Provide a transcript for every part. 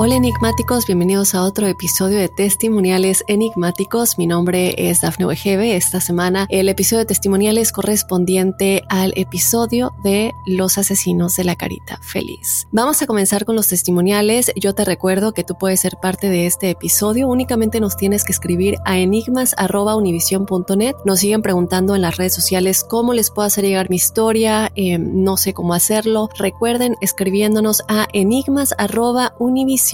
Hola enigmáticos, bienvenidos a otro episodio de Testimoniales Enigmáticos. Mi nombre es Dafne Wegebe. Esta semana el episodio de Testimoniales correspondiente al episodio de Los asesinos de la carita feliz. Vamos a comenzar con los testimoniales. Yo te recuerdo que tú puedes ser parte de este episodio. Únicamente nos tienes que escribir a enigmas@univision.net. Nos siguen preguntando en las redes sociales cómo les puedo hacer llegar mi historia. Eh, no sé cómo hacerlo. Recuerden escribiéndonos a enigmas@univision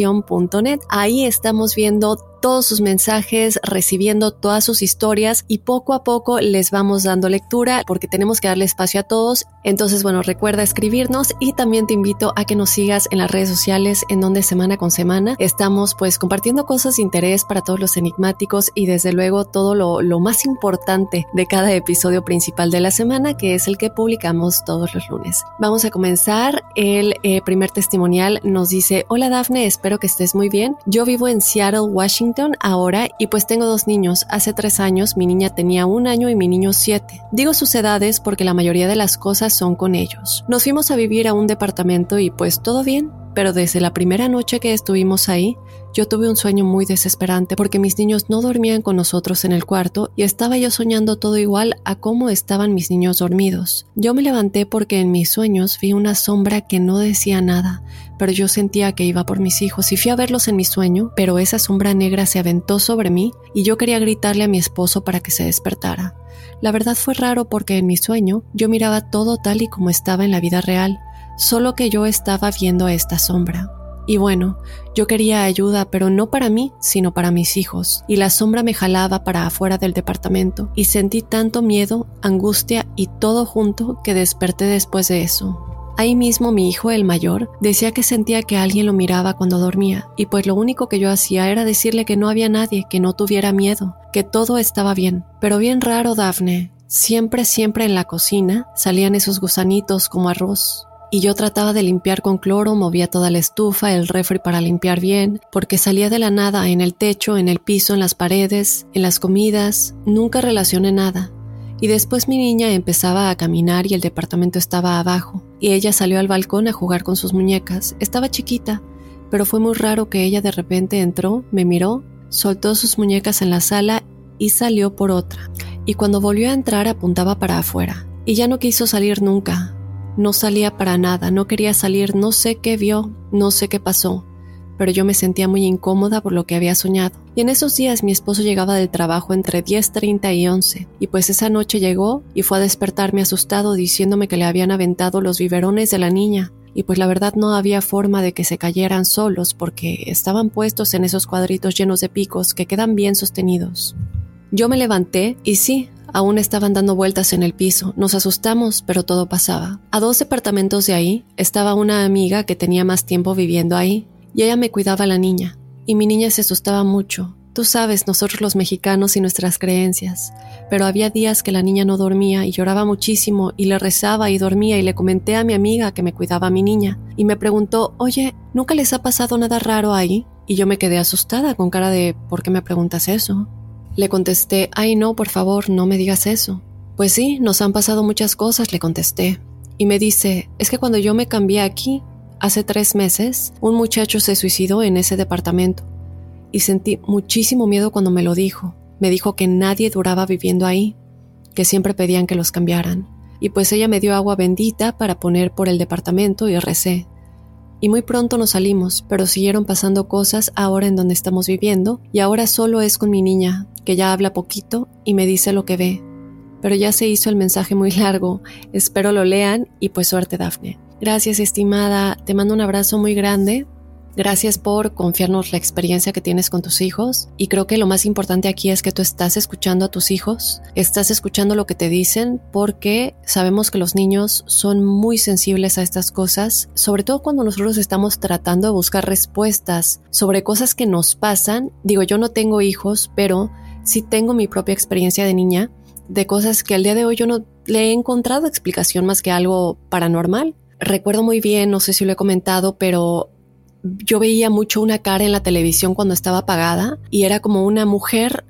Ahí estamos viendo todos sus mensajes, recibiendo todas sus historias y poco a poco les vamos dando lectura porque tenemos que darle espacio a todos. Entonces, bueno, recuerda escribirnos y también te invito a que nos sigas en las redes sociales en donde semana con semana estamos pues compartiendo cosas de interés para todos los enigmáticos y desde luego todo lo, lo más importante de cada episodio principal de la semana que es el que publicamos todos los lunes. Vamos a comenzar. El eh, primer testimonial nos dice, hola Dafne, espero que estés muy bien. Yo vivo en Seattle, Washington ahora y pues tengo dos niños. Hace tres años mi niña tenía un año y mi niño siete. Digo sus edades porque la mayoría de las cosas son con ellos. Nos fuimos a vivir a un departamento y pues todo bien, pero desde la primera noche que estuvimos ahí, yo tuve un sueño muy desesperante porque mis niños no dormían con nosotros en el cuarto y estaba yo soñando todo igual a cómo estaban mis niños dormidos. Yo me levanté porque en mis sueños vi una sombra que no decía nada, pero yo sentía que iba por mis hijos y fui a verlos en mi sueño, pero esa sombra negra se aventó sobre mí y yo quería gritarle a mi esposo para que se despertara. La verdad fue raro porque en mi sueño yo miraba todo tal y como estaba en la vida real, solo que yo estaba viendo a esta sombra. Y bueno, yo quería ayuda, pero no para mí, sino para mis hijos, y la sombra me jalaba para afuera del departamento, y sentí tanto miedo, angustia y todo junto que desperté después de eso. Ahí mismo mi hijo, el mayor, decía que sentía que alguien lo miraba cuando dormía, y pues lo único que yo hacía era decirle que no había nadie, que no tuviera miedo, que todo estaba bien. Pero bien raro, Dafne. Siempre, siempre en la cocina salían esos gusanitos como arroz, y yo trataba de limpiar con cloro, movía toda la estufa, el refri para limpiar bien, porque salía de la nada en el techo, en el piso, en las paredes, en las comidas, nunca relacioné nada. Y después mi niña empezaba a caminar y el departamento estaba abajo, y ella salió al balcón a jugar con sus muñecas. Estaba chiquita, pero fue muy raro que ella de repente entró, me miró, soltó sus muñecas en la sala y salió por otra. Y cuando volvió a entrar apuntaba para afuera, y ya no quiso salir nunca, no salía para nada, no quería salir, no sé qué vio, no sé qué pasó, pero yo me sentía muy incómoda por lo que había soñado. Y en esos días mi esposo llegaba del trabajo entre 10.30 y 11, y pues esa noche llegó y fue a despertarme asustado diciéndome que le habían aventado los biberones de la niña, y pues la verdad no había forma de que se cayeran solos porque estaban puestos en esos cuadritos llenos de picos que quedan bien sostenidos. Yo me levanté y sí, aún estaban dando vueltas en el piso. Nos asustamos, pero todo pasaba. A dos departamentos de ahí estaba una amiga que tenía más tiempo viviendo ahí, y ella me cuidaba a la niña, y mi niña se asustaba mucho. Tú sabes, nosotros los mexicanos y nuestras creencias, pero había días que la niña no dormía y lloraba muchísimo y le rezaba y dormía y le comenté a mi amiga que me cuidaba a mi niña y me preguntó, oye, ¿nunca les ha pasado nada raro ahí? Y yo me quedé asustada con cara de, ¿por qué me preguntas eso? Le contesté, ay no, por favor, no me digas eso. Pues sí, nos han pasado muchas cosas, le contesté. Y me dice, es que cuando yo me cambié aquí, hace tres meses, un muchacho se suicidó en ese departamento. Y sentí muchísimo miedo cuando me lo dijo. Me dijo que nadie duraba viviendo ahí, que siempre pedían que los cambiaran. Y pues ella me dio agua bendita para poner por el departamento y recé. Y muy pronto nos salimos, pero siguieron pasando cosas ahora en donde estamos viviendo, y ahora solo es con mi niña, que ya habla poquito y me dice lo que ve. Pero ya se hizo el mensaje muy largo, espero lo lean y pues suerte Dafne. Gracias estimada, te mando un abrazo muy grande. Gracias por confiarnos la experiencia que tienes con tus hijos y creo que lo más importante aquí es que tú estás escuchando a tus hijos, estás escuchando lo que te dicen porque sabemos que los niños son muy sensibles a estas cosas, sobre todo cuando nosotros estamos tratando de buscar respuestas sobre cosas que nos pasan. Digo, yo no tengo hijos, pero sí tengo mi propia experiencia de niña de cosas que al día de hoy yo no le he encontrado explicación más que algo paranormal. Recuerdo muy bien, no sé si lo he comentado, pero yo veía mucho una cara en la televisión cuando estaba apagada y era como una mujer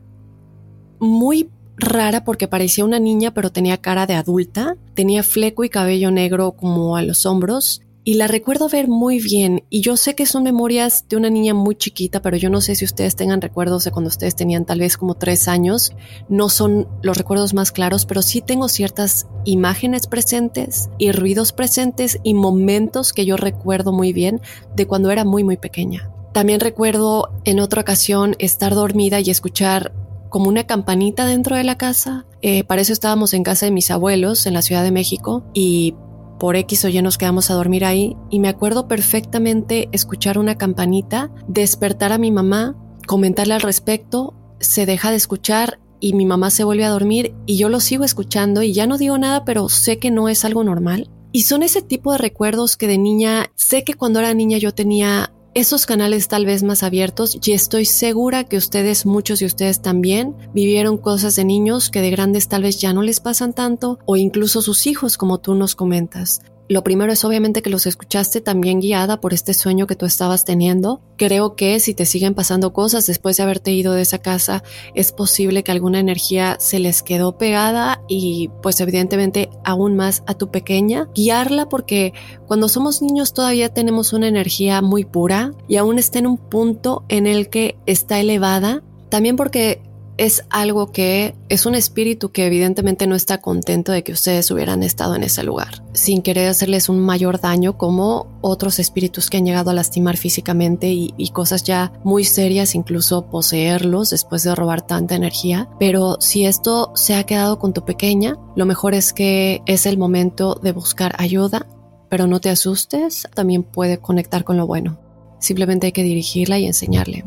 muy rara porque parecía una niña pero tenía cara de adulta, tenía fleco y cabello negro como a los hombros y la recuerdo ver muy bien y yo sé que son memorias de una niña muy chiquita, pero yo no sé si ustedes tengan recuerdos de cuando ustedes tenían tal vez como tres años. No son los recuerdos más claros, pero sí tengo ciertas imágenes presentes y ruidos presentes y momentos que yo recuerdo muy bien de cuando era muy muy pequeña. También recuerdo en otra ocasión estar dormida y escuchar como una campanita dentro de la casa. Eh, para eso estábamos en casa de mis abuelos en la Ciudad de México y por X o Y nos quedamos a dormir ahí y me acuerdo perfectamente escuchar una campanita, despertar a mi mamá, comentarle al respecto, se deja de escuchar y mi mamá se vuelve a dormir y yo lo sigo escuchando y ya no digo nada, pero sé que no es algo normal. Y son ese tipo de recuerdos que de niña, sé que cuando era niña yo tenía esos canales tal vez más abiertos y estoy segura que ustedes, muchos de ustedes también, vivieron cosas de niños que de grandes tal vez ya no les pasan tanto o incluso sus hijos como tú nos comentas. Lo primero es obviamente que los escuchaste también guiada por este sueño que tú estabas teniendo. Creo que si te siguen pasando cosas después de haberte ido de esa casa, es posible que alguna energía se les quedó pegada y pues evidentemente aún más a tu pequeña. Guiarla porque cuando somos niños todavía tenemos una energía muy pura y aún está en un punto en el que está elevada. También porque es algo que es un espíritu que evidentemente no está contento de que ustedes hubieran estado en ese lugar, sin querer hacerles un mayor daño como otros espíritus que han llegado a lastimar físicamente y, cosas ya muy serias, incluso poseerlos después de robar tanta energía. Pero si esto se ha quedado con tu pequeña, lo mejor es que es el momento de buscar ayuda, pero no te asustes, también puede conectar con lo bueno. Simplemente hay que dirigirla y enseñarle.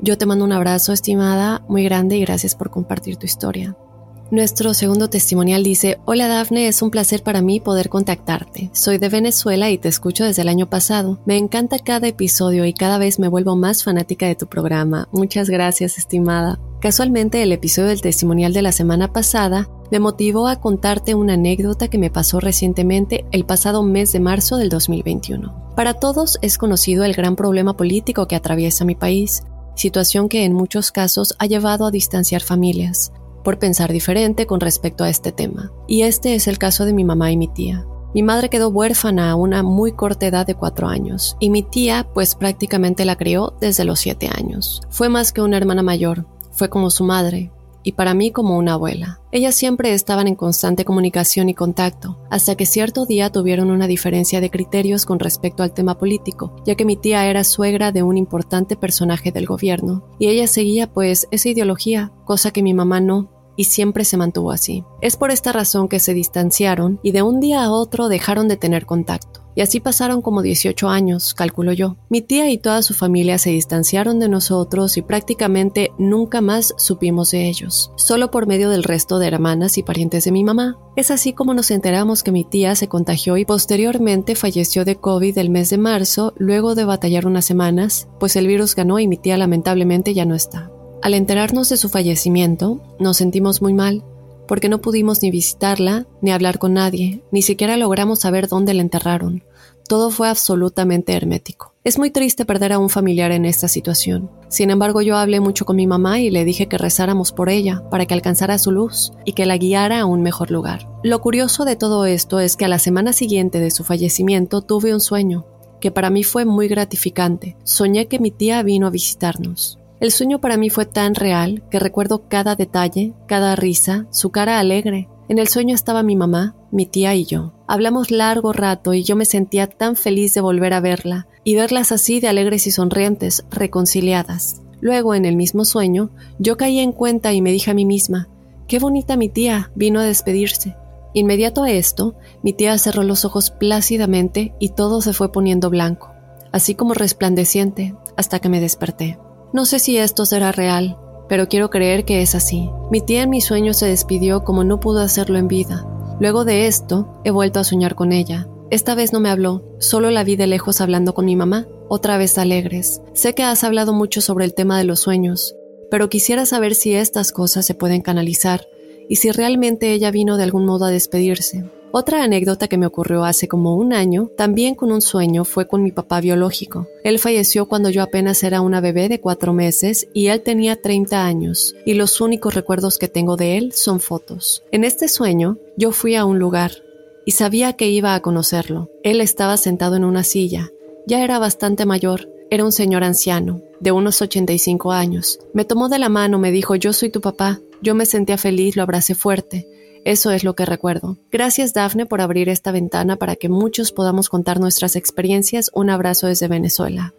Yo te mando un abrazo, estimada, muy grande y gracias por compartir tu historia. Nuestro segundo testimonial dice, Hola Dafne, es un placer para mí poder contactarte. Soy de Venezuela y te escucho desde el año pasado. Me encanta cada episodio y cada vez me vuelvo más fanática de tu programa. Muchas gracias, estimada. Casualmente el episodio del testimonial de la semana pasada me motivó a contarte una anécdota que me pasó recientemente el pasado mes de marzo del 2021. Para todos es conocido el gran problema político que atraviesa mi país situación que en muchos casos ha llevado a distanciar familias, por pensar diferente con respecto a este tema. Y este es el caso de mi mamá y mi tía. Mi madre quedó huérfana a una muy corta edad de cuatro años, y mi tía pues prácticamente la crió desde los siete años. Fue más que una hermana mayor, fue como su madre, y para mí como una abuela. Ellas siempre estaban en constante comunicación y contacto, hasta que cierto día tuvieron una diferencia de criterios con respecto al tema político, ya que mi tía era suegra de un importante personaje del gobierno, y ella seguía pues esa ideología, cosa que mi mamá no, y siempre se mantuvo así. Es por esta razón que se distanciaron y de un día a otro dejaron de tener contacto. Y así pasaron como 18 años, calculo yo. Mi tía y toda su familia se distanciaron de nosotros y prácticamente nunca más supimos de ellos, solo por medio del resto de hermanas y parientes de mi mamá. Es así como nos enteramos que mi tía se contagió y posteriormente falleció de COVID el mes de marzo, luego de batallar unas semanas, pues el virus ganó y mi tía lamentablemente ya no está. Al enterarnos de su fallecimiento, nos sentimos muy mal, porque no pudimos ni visitarla, ni hablar con nadie, ni siquiera logramos saber dónde la enterraron. Todo fue absolutamente hermético. Es muy triste perder a un familiar en esta situación. Sin embargo, yo hablé mucho con mi mamá y le dije que rezáramos por ella para que alcanzara su luz y que la guiara a un mejor lugar. Lo curioso de todo esto es que a la semana siguiente de su fallecimiento tuve un sueño, que para mí fue muy gratificante. Soñé que mi tía vino a visitarnos. El sueño para mí fue tan real que recuerdo cada detalle, cada risa, su cara alegre. En el sueño estaba mi mamá, mi tía y yo. Hablamos largo rato y yo me sentía tan feliz de volver a verla y verlas así de alegres y sonrientes, reconciliadas. Luego, en el mismo sueño, yo caí en cuenta y me dije a mí misma, qué bonita mi tía, vino a despedirse. Inmediato a esto, mi tía cerró los ojos plácidamente y todo se fue poniendo blanco, así como resplandeciente, hasta que me desperté. No sé si esto será real, pero quiero creer que es así. Mi tía en mi sueño se despidió como no pudo hacerlo en vida. Luego de esto, he vuelto a soñar con ella. Esta vez no me habló, solo la vi de lejos hablando con mi mamá, otra vez alegres. Sé que has hablado mucho sobre el tema de los sueños, pero quisiera saber si estas cosas se pueden canalizar y si realmente ella vino de algún modo a despedirse. Otra anécdota que me ocurrió hace como un año, también con un sueño, fue con mi papá biológico. Él falleció cuando yo apenas era una bebé de cuatro meses y él tenía 30 años, y los únicos recuerdos que tengo de él son fotos. En este sueño, yo fui a un lugar y sabía que iba a conocerlo. Él estaba sentado en una silla, ya era bastante mayor, era un señor anciano, de unos 85 años. Me tomó de la mano, me dijo, yo soy tu papá. Yo me sentía feliz, lo abracé fuerte. Eso es lo que recuerdo. Gracias Dafne por abrir esta ventana para que muchos podamos contar nuestras experiencias. Un abrazo desde Venezuela.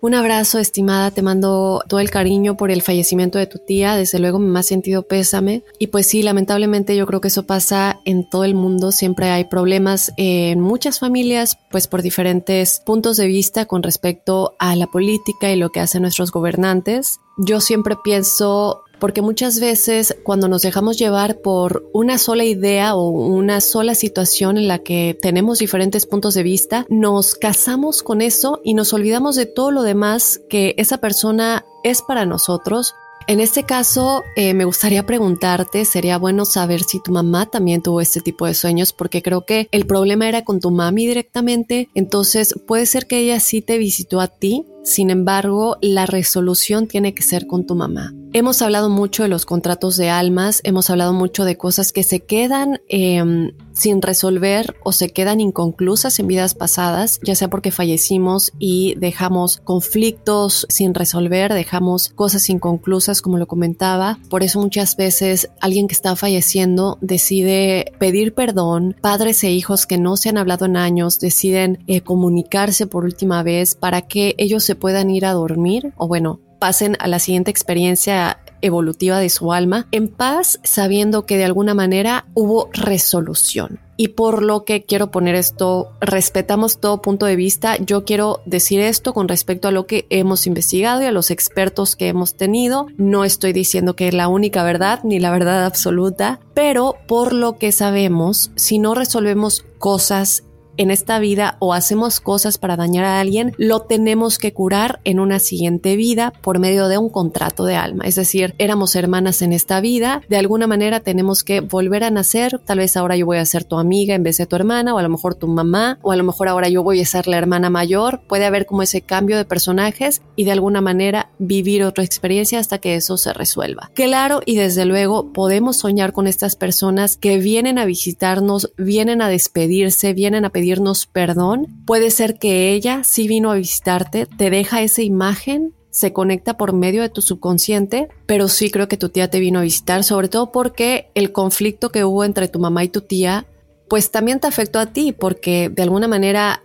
Un abrazo, estimada, te mando todo el cariño por el fallecimiento de tu tía, desde luego me ha sentido pésame. Y pues sí, lamentablemente yo creo que eso pasa en todo el mundo, siempre hay problemas en muchas familias, pues por diferentes puntos de vista con respecto a la política y lo que hacen nuestros gobernantes. Yo siempre pienso porque muchas veces cuando nos dejamos llevar por una sola idea o una sola situación en la que tenemos diferentes puntos de vista, nos casamos con eso y nos olvidamos de todo lo demás que esa persona es para nosotros en este caso, eh, me gustaría preguntarte, sería bueno saber si tu mamá también tuvo este tipo de sueños, porque creo que el problema era con tu mami directamente, entonces puede ser que ella sí te visitó a ti, sin embargo, la resolución tiene que ser con tu mamá. Hemos hablado mucho de los contratos de almas, hemos hablado mucho de cosas que se quedan em, sin resolver o se quedan inconclusas en vidas pasadas, ya sea porque fallecimos y dejamos conflictos sin resolver, dejamos cosas inconclusas, como lo comentaba. Por eso muchas veces alguien que está falleciendo decide pedir perdón, padres e hijos que no se han hablado en años deciden eh, comunicarse por última vez para que ellos se puedan ir a dormir o bueno, pasen a la siguiente experiencia evolutiva de su alma en paz, sabiendo que de alguna manera hubo resolución. Y por lo que quiero poner esto, respetamos todo punto de vista. Yo quiero decir esto con respecto a lo que hemos investigado y a los expertos que hemos tenido. No estoy diciendo que es la única verdad ni la verdad absoluta, pero por lo que sabemos, si no resolvemos cosas en esta vida o hacemos cosas para dañar a alguien, lo tenemos que curar en una siguiente vida por medio de un contrato de alma. Es decir, éramos hermanas en esta vida, de alguna manera tenemos que volver a nacer, tal vez ahora yo voy a ser tu amiga en vez de tu hermana, o a lo mejor tu mamá, o a lo mejor ahora yo voy a ser la hermana mayor, puede haber como ese cambio de personajes y de alguna manera vivir otra experiencia hasta que eso se resuelva. Claro, y desde luego podemos soñar con estas personas que vienen a visitarnos, vienen a despedirse, vienen a pedir perdón. Puede ser que ella sí vino a visitarte, te deja esa imagen se conecta por medio de tu subconsciente, pero sí creo que tu tía te vino a visitar, sobre todo porque el conflicto que hubo entre tu mamá y tu tía, pues también te afectó a ti, porque de alguna manera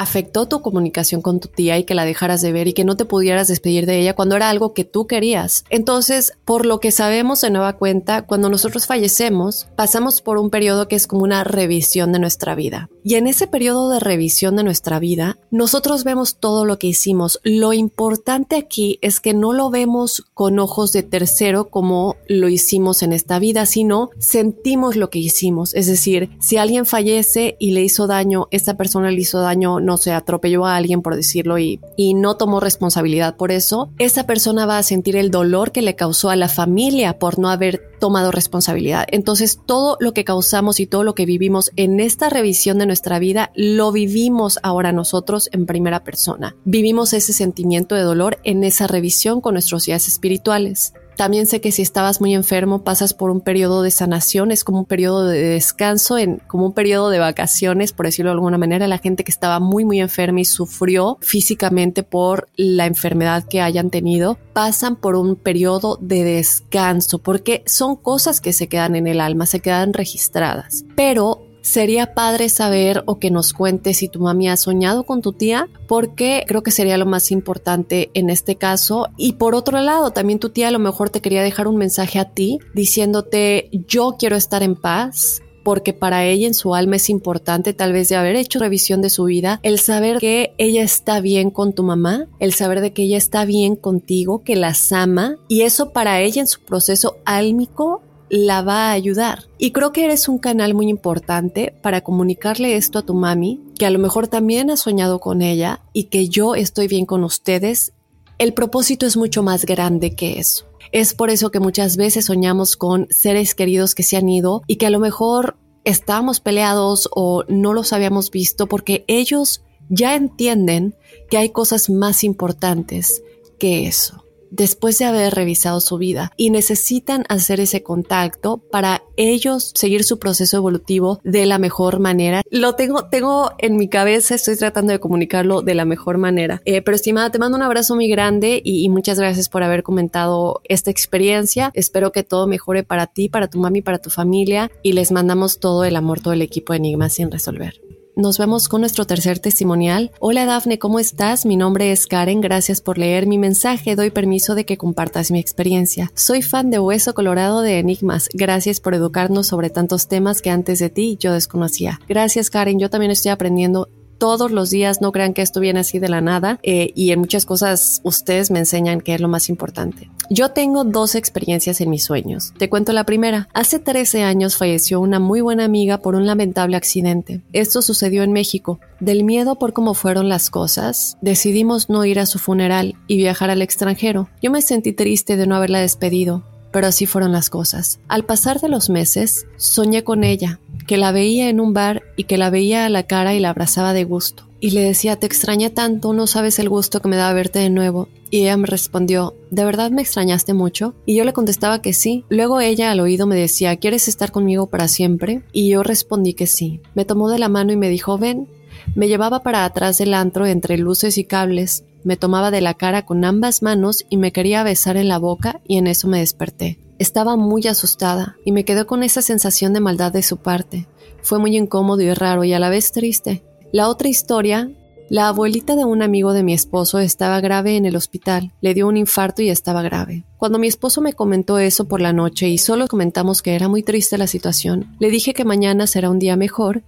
afectó tu comunicación con tu tía y que la dejaras de ver y que no te pudieras despedir de ella cuando era algo que tú querías. Entonces, por lo que sabemos de nueva cuenta, cuando nosotros fallecemos, pasamos por un periodo que es como una revisión de nuestra vida. Y en ese periodo de revisión de nuestra vida, nosotros vemos todo lo que hicimos. Lo importante aquí es que no lo vemos con ojos de tercero como lo hicimos en esta vida, sino sentimos lo que hicimos. Es decir, si alguien fallece y le hizo daño, esta persona le hizo daño no se atropelló a alguien por decirlo y, y no tomó responsabilidad por eso, esa persona va a sentir el dolor que le causó a la familia por no haber tomado responsabilidad. Entonces todo lo que causamos y todo lo que vivimos en esta revisión de nuestra vida lo vivimos ahora nosotros en primera persona. Vivimos ese sentimiento de dolor en esa revisión con nuestros días espirituales. También sé que si estabas muy enfermo pasas por un periodo de sanación, es como un periodo de descanso, en, como un periodo de vacaciones, por decirlo de alguna manera. La gente que estaba muy, muy enferma y sufrió físicamente por la enfermedad que hayan tenido, pasan por un periodo de descanso, porque son cosas que se quedan en el alma, se quedan registradas. Pero Sería padre saber o que nos cuentes si tu mami ha soñado con tu tía, porque creo que sería lo más importante en este caso. Y por otro lado, también tu tía a lo mejor te quería dejar un mensaje a ti diciéndote yo quiero estar en paz, porque para ella en su alma es importante tal vez de haber hecho revisión de su vida, el saber que ella está bien con tu mamá, el saber de que ella está bien contigo, que las ama y eso para ella en su proceso álmico la va a ayudar. Y creo que eres un canal muy importante para comunicarle esto a tu mami, que a lo mejor también ha soñado con ella y que yo estoy bien con ustedes. El propósito es mucho más grande que eso. Es por eso que muchas veces soñamos con seres queridos que se han ido y que a lo mejor estábamos peleados o no los habíamos visto porque ellos ya entienden que hay cosas más importantes que eso después de haber revisado su vida y necesitan hacer ese contacto para ellos seguir su proceso evolutivo de la mejor manera. Lo tengo, tengo en mi cabeza, estoy tratando de comunicarlo de la mejor manera. Eh, pero estimada, te mando un abrazo muy grande y, y muchas gracias por haber comentado esta experiencia. Espero que todo mejore para ti, para tu mami, para tu familia y les mandamos todo el amor, todo el equipo de Enigma sin resolver. Nos vemos con nuestro tercer testimonial. Hola Dafne, ¿cómo estás? Mi nombre es Karen, gracias por leer mi mensaje, doy permiso de que compartas mi experiencia. Soy fan de Hueso Colorado de Enigmas, gracias por educarnos sobre tantos temas que antes de ti yo desconocía. Gracias Karen, yo también estoy aprendiendo todos los días, no crean que esto viene así de la nada eh, y en muchas cosas ustedes me enseñan que es lo más importante. Yo tengo dos experiencias en mis sueños. Te cuento la primera. Hace 13 años falleció una muy buena amiga por un lamentable accidente. Esto sucedió en México. Del miedo por cómo fueron las cosas, decidimos no ir a su funeral y viajar al extranjero. Yo me sentí triste de no haberla despedido, pero así fueron las cosas. Al pasar de los meses, soñé con ella, que la veía en un bar y que la veía a la cara y la abrazaba de gusto. Y le decía, te extraña tanto, no sabes el gusto que me da verte de nuevo. Y ella me respondió, ¿de verdad me extrañaste mucho? Y yo le contestaba que sí. Luego ella al oído me decía, ¿quieres estar conmigo para siempre? Y yo respondí que sí. Me tomó de la mano y me dijo, ven. Me llevaba para atrás del antro entre luces y cables, me tomaba de la cara con ambas manos y me quería besar en la boca y en eso me desperté. Estaba muy asustada y me quedé con esa sensación de maldad de su parte. Fue muy incómodo y raro y a la vez triste. La otra historia, la abuelita de un amigo de mi esposo estaba grave en el hospital, le dio un infarto y estaba grave. Cuando mi esposo me comentó eso por la noche y solo comentamos que era muy triste la situación, le dije que mañana será un día mejor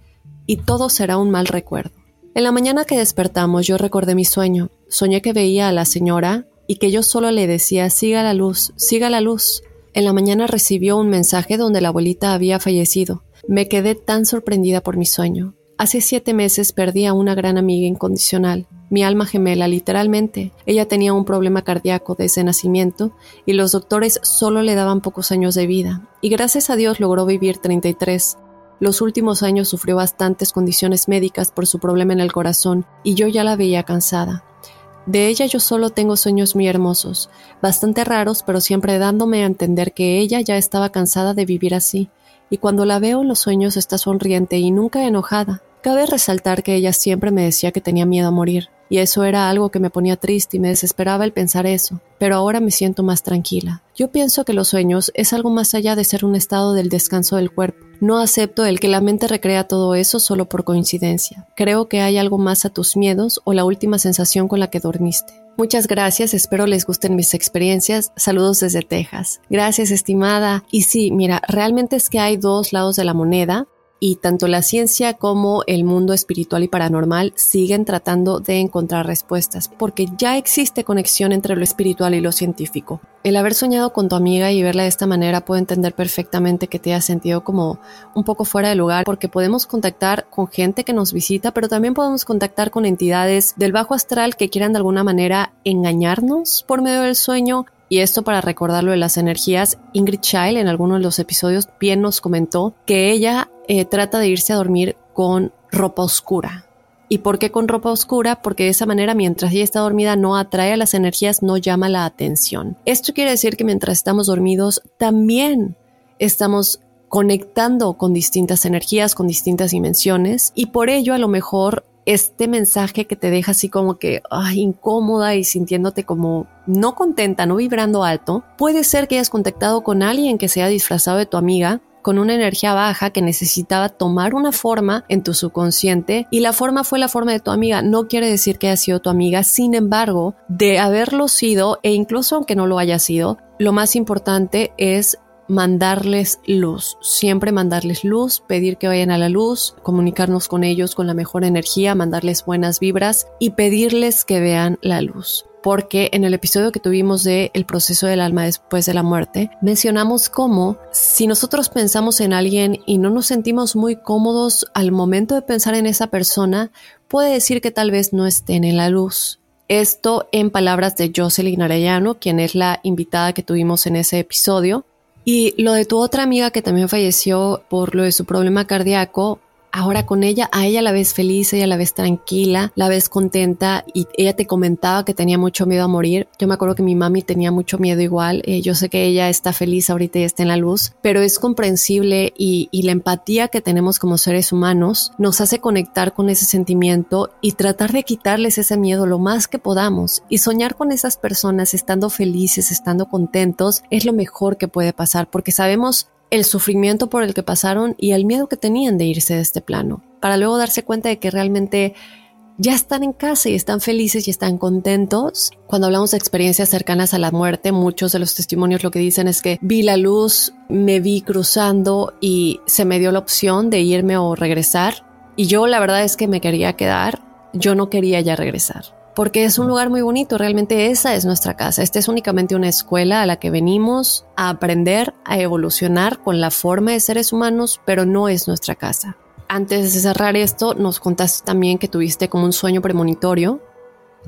y todo será un mal recuerdo. En la mañana que despertamos yo recordé mi sueño. Soñé que veía a la señora y que yo solo le decía siga la luz, siga la luz. En la mañana recibió un mensaje donde la abuelita había fallecido. Me quedé tan sorprendida por mi sueño. Hace siete meses perdí a una gran amiga incondicional, mi alma gemela literalmente. Ella tenía un problema cardíaco desde nacimiento y los doctores solo le daban pocos años de vida, y gracias a Dios logró vivir 33. Los últimos años sufrió bastantes condiciones médicas por su problema en el corazón y yo ya la veía cansada. De ella yo solo tengo sueños muy hermosos, bastante raros, pero siempre dándome a entender que ella ya estaba cansada de vivir así, y cuando la veo en los sueños está sonriente y nunca enojada. Cabe resaltar que ella siempre me decía que tenía miedo a morir, y eso era algo que me ponía triste y me desesperaba el pensar eso, pero ahora me siento más tranquila. Yo pienso que los sueños es algo más allá de ser un estado del descanso del cuerpo. No acepto el que la mente recrea todo eso solo por coincidencia. Creo que hay algo más a tus miedos o la última sensación con la que dormiste. Muchas gracias, espero les gusten mis experiencias. Saludos desde Texas. Gracias, estimada. Y sí, mira, realmente es que hay dos lados de la moneda y tanto la ciencia como el mundo espiritual y paranormal siguen tratando de encontrar respuestas, porque ya existe conexión entre lo espiritual y lo científico. El haber soñado con tu amiga y verla de esta manera puedo entender perfectamente que te hayas sentido como un poco fuera de lugar, porque podemos contactar con gente que nos visita, pero también podemos contactar con entidades del bajo astral que quieran de alguna manera engañarnos por medio del sueño y esto para recordarlo de las energías, Ingrid Child en alguno de los episodios bien nos comentó que ella eh, trata de irse a dormir con ropa oscura. ¿Y por qué con ropa oscura? Porque de esa manera mientras ella está dormida no atrae a las energías, no llama la atención. Esto quiere decir que mientras estamos dormidos también estamos conectando con distintas energías, con distintas dimensiones y por ello a lo mejor este mensaje que te deja así como que incómoda y sintiéndote como no contenta, no vibrando alto, puede ser que hayas contactado con alguien que sea disfrazado de tu amiga con una energía baja que necesitaba tomar una forma en tu subconsciente y la forma fue la forma de tu amiga. No quiere decir que haya sido tu amiga, sin embargo, de haberlo sido e incluso aunque no lo haya sido, lo más importante es mandarles luz, siempre mandarles luz, pedir que vayan a la luz, comunicarnos con ellos con la mejor energía, mandarles buenas vibras y pedirles que vean la luz. Porque en el episodio que tuvimos de El proceso del alma después de la muerte, mencionamos cómo si nosotros pensamos en alguien y no nos sentimos muy cómodos al momento de pensar en esa persona, puede decir que tal vez no estén en la luz. Esto en palabras de Jocelyn Arellano, quien es la invitada que tuvimos en ese episodio. Y lo de tu otra amiga que también falleció por lo de su problema cardíaco, ahora con ella, a ella la ves feliz, ella la ves tranquila, la ves contenta y ella te comentaba que tenía mucho miedo a morir. Yo me acuerdo que mi mami tenía mucho miedo igual. Eh, yo sé que ella está feliz ahorita y está en la luz, pero es comprensible y, y la empatía que tenemos como seres humanos nos hace conectar con ese sentimiento y tratar de quitarles ese miedo lo más que podamos y soñar con esas personas estando felices, estando contentos, es lo mejor que puede pasar porque sabemos el sufrimiento por el que pasaron y el miedo que tenían de irse de este plano, para luego darse cuenta de que realmente ya están en casa y están felices y están contentos. Cuando hablamos de experiencias cercanas a la muerte, muchos de los testimonios lo que dicen es que vi la luz, me vi cruzando y se me dio la opción de irme o regresar. Y yo la verdad es que me quería quedar, yo no quería ya regresar porque es un lugar muy bonito, realmente esa es nuestra casa. Esta es únicamente una escuela a la que venimos a aprender, a evolucionar con la forma de seres humanos, pero no es nuestra casa. Antes de cerrar esto, nos contaste también que tuviste como un sueño premonitorio.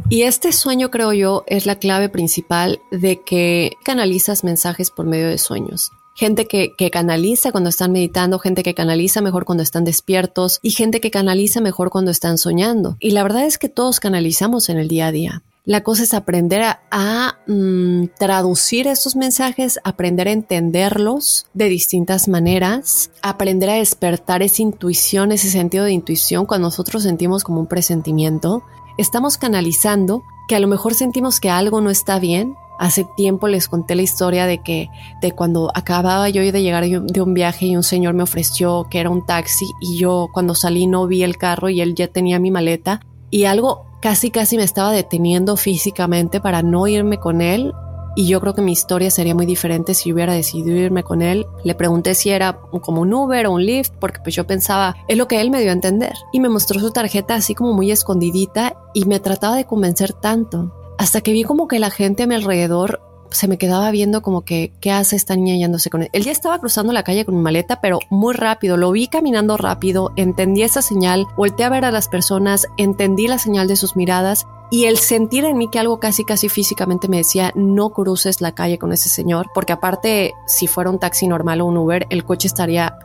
Y este sueño, creo yo, es la clave principal de que canalizas mensajes por medio de sueños gente que, canaliza cuando están meditando, gente que canaliza mejor cuando están despiertos y gente que canaliza mejor cuando están soñando. Y la verdad es que todos canalizamos en el día a día. La cosa es aprender a, mm, traducir esos mensajes, aprender a entenderlos de distintas maneras, aprender a despertar esa intuición, ese sentido de intuición cuando nosotros sentimos como un presentimiento. Estamos canalizando que a lo mejor sentimos que algo no está bien, Hace tiempo les conté la historia de que de cuando acababa yo de llegar de un viaje y un señor me ofreció que era un taxi y yo cuando salí no vi el carro y él ya tenía mi maleta y algo casi casi me estaba deteniendo físicamente para no irme con él y yo creo que mi historia sería muy diferente si hubiera decidido irme con él. Le pregunté si era como un Uber o un Lyft, porque pues yo pensaba, es lo que él me dio a entender. Y me mostró su tarjeta así como muy escondidita y me trataba de convencer tanto hasta que vi como que la gente a mi alrededor se me quedaba viendo como que, ¿qué hace esta niña yéndose con él? Él ya estaba cruzando la calle con mi maleta, pero muy rápido, lo vi caminando rápido, entendí esa señal, volteé a ver a las personas, entendí la señal de sus miradas y el sentir en mí que algo casi casi físicamente me decía no cruces la calle con ese señor, porque aparte si fuera un taxi normal o un Uber, el coche estaría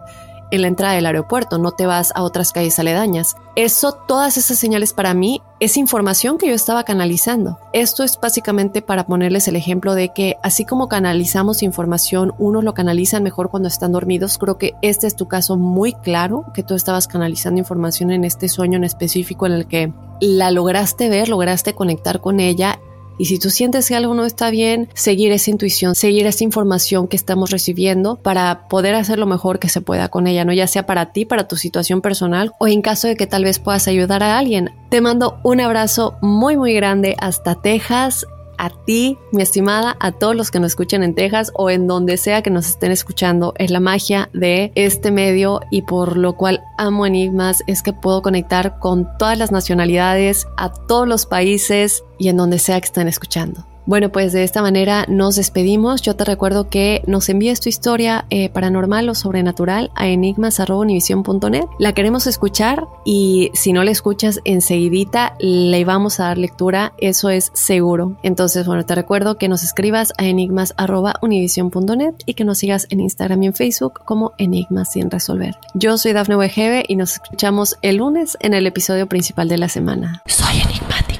en la entrada del aeropuerto, no te vas a otras calles aledañas. Eso, todas esas señales para mí es información que yo estaba canalizando. Esto es básicamente para ponerles el ejemplo de que así como canalizamos información, unos lo canalizan mejor cuando están dormidos. Creo que este es tu caso muy claro, que tú estabas canalizando información en este sueño en específico en el que la lograste ver, lograste conectar con ella y si tú sientes que algo no está bien, seguir esa intuición, seguir esa información que estamos recibiendo para poder hacer lo mejor que se pueda con ella, ¿no? Ya sea para ti, para tu situación personal o en caso de que tal vez puedas ayudar a alguien. Te mando un abrazo muy muy grande hasta Texas a ti, mi estimada, a todos los que nos escuchen en Texas o en donde sea que nos estén escuchando. Es la magia de este medio y por lo cual amo Enigmas es que puedo conectar con todas las nacionalidades, a todos los países y en donde sea que estén escuchando. Bueno, pues de esta manera nos despedimos. Yo te recuerdo que nos envíes tu historia eh, paranormal o sobrenatural a enigmas.univision.net. La queremos escuchar y si no la escuchas enseguidita, le vamos a dar lectura, eso es seguro. Entonces, bueno, te recuerdo que nos escribas a enigmas.univision.net y que nos sigas en Instagram y en Facebook como Enigmas sin resolver. Yo soy Dafne Wegebe y nos escuchamos el lunes en el episodio principal de la semana. Soy enigmático.